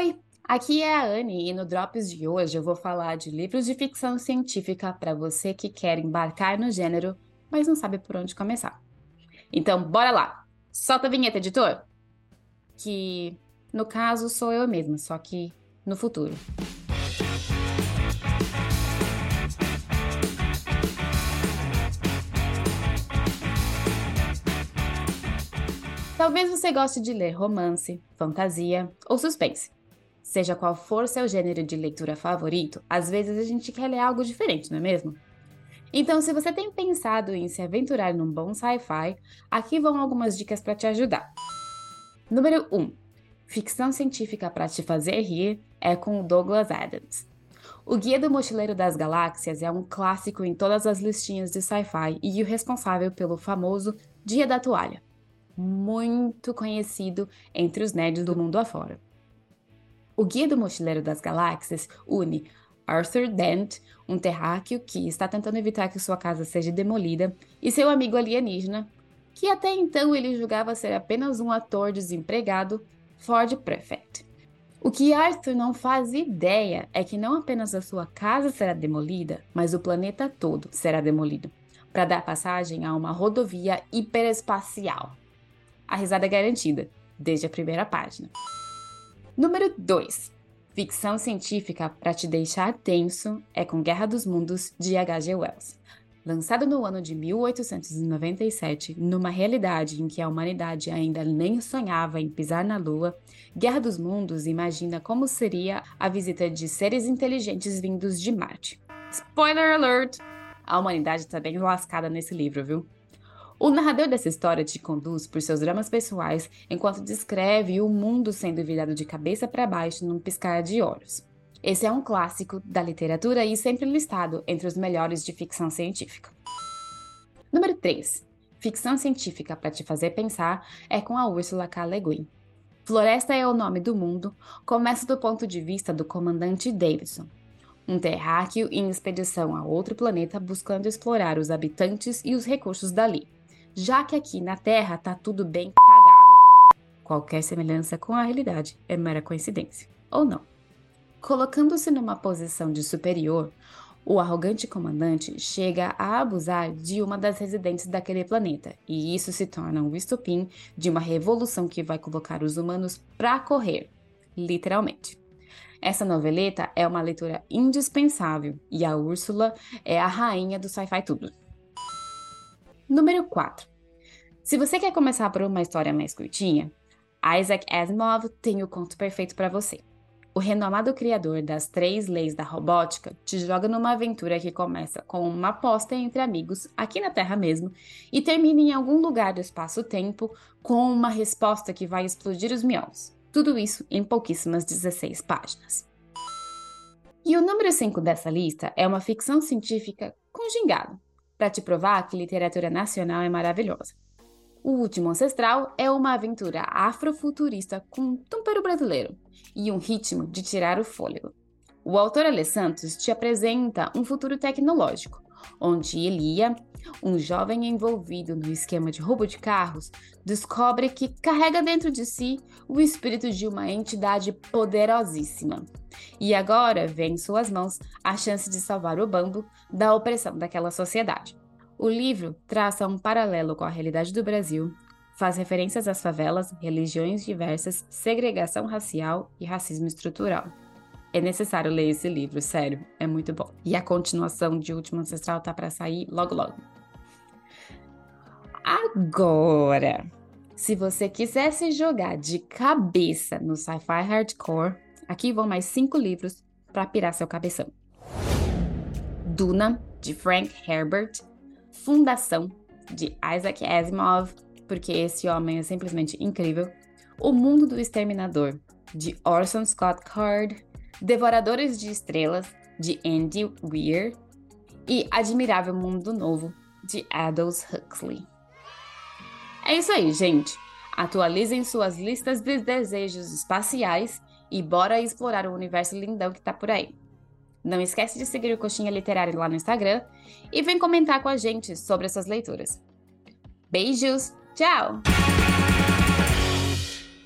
Oi, aqui é a Anne e no Drops de hoje eu vou falar de livros de ficção científica para você que quer embarcar no gênero, mas não sabe por onde começar. Então, bora lá! Solta a vinheta, editor! Que, no caso, sou eu mesma, só que no futuro. Talvez você goste de ler romance, fantasia ou suspense. Seja qual for seu gênero de leitura favorito, às vezes a gente quer ler algo diferente, não é mesmo? Então, se você tem pensado em se aventurar num bom sci-fi, aqui vão algumas dicas para te ajudar. Número 1. Ficção científica para te fazer rir é com o Douglas Adams. O Guia do Mochileiro das Galáxias é um clássico em todas as listinhas de sci-fi e o responsável pelo famoso Dia da Toalha, muito conhecido entre os nerds do mundo afora. O Guia do Mochileiro das Galáxias une Arthur Dent, um terráqueo que está tentando evitar que sua casa seja demolida, e seu amigo alienígena, que até então ele julgava ser apenas um ator desempregado, Ford Prefect. O que Arthur não faz ideia é que não apenas a sua casa será demolida, mas o planeta todo será demolido, para dar passagem a uma rodovia hiperespacial. A risada é garantida, desde a primeira página. Número 2. Ficção científica para te deixar tenso é com Guerra dos Mundos de H.G. Wells. Lançado no ano de 1897, numa realidade em que a humanidade ainda nem sonhava em pisar na Lua, Guerra dos Mundos imagina como seria a visita de seres inteligentes vindos de Marte. Spoiler alert! A humanidade está bem lascada nesse livro, viu? O narrador dessa história te conduz por seus dramas pessoais enquanto descreve o mundo sendo virado de cabeça para baixo num piscar de olhos. Esse é um clássico da literatura e sempre listado entre os melhores de ficção científica. Número 3. Ficção científica para te fazer pensar é com a Ursula K. Le Guin. Floresta é o nome do mundo, começa do ponto de vista do comandante Davidson, um terráqueo em expedição a outro planeta buscando explorar os habitantes e os recursos dali já que aqui na Terra tá tudo bem cagado. Qualquer semelhança com a realidade é mera coincidência, ou não. Colocando-se numa posição de superior, o arrogante comandante chega a abusar de uma das residentes daquele planeta, e isso se torna um estopim de uma revolução que vai colocar os humanos pra correr, literalmente. Essa noveleta é uma leitura indispensável e a Úrsula é a rainha do sci-fi tudo. Número 4. Se você quer começar por uma história mais curtinha, Isaac Asimov tem o conto perfeito para você. O renomado criador das três leis da robótica te joga numa aventura que começa com uma aposta entre amigos, aqui na Terra mesmo, e termina em algum lugar do espaço-tempo com uma resposta que vai explodir os miolos. Tudo isso em pouquíssimas 16 páginas. E o número 5 dessa lista é uma ficção científica com gingado, para te provar que literatura nacional é maravilhosa. O Último Ancestral é uma aventura afrofuturista com um tempero brasileiro e um ritmo de tirar o fôlego. O autor Ale Santos te apresenta um futuro tecnológico, onde Elia, um jovem envolvido no esquema de roubo de carros, descobre que carrega dentro de si o espírito de uma entidade poderosíssima. E agora vê em suas mãos a chance de salvar o bando da opressão daquela sociedade. O livro traça um paralelo com a realidade do Brasil, faz referências às favelas, religiões diversas, segregação racial e racismo estrutural. É necessário ler esse livro, sério, é muito bom. E a continuação de Último Ancestral tá para sair logo logo. Agora, se você quiser se jogar de cabeça no sci-fi hardcore, aqui vão mais cinco livros para pirar seu cabeção. Duna, de Frank Herbert, Fundação, de Isaac Asimov, porque esse homem é simplesmente incrível, O Mundo do Exterminador, de Orson Scott Card, Devoradores de Estrelas, de Andy Weir, e Admirável Mundo Novo, de Aldous Huxley. É isso aí, gente. Atualizem suas listas de desejos espaciais e bora explorar o universo lindão que tá por aí. Não esquece de seguir o Coxinha Literário lá no Instagram e vem comentar com a gente sobre essas leituras. Beijos, tchau!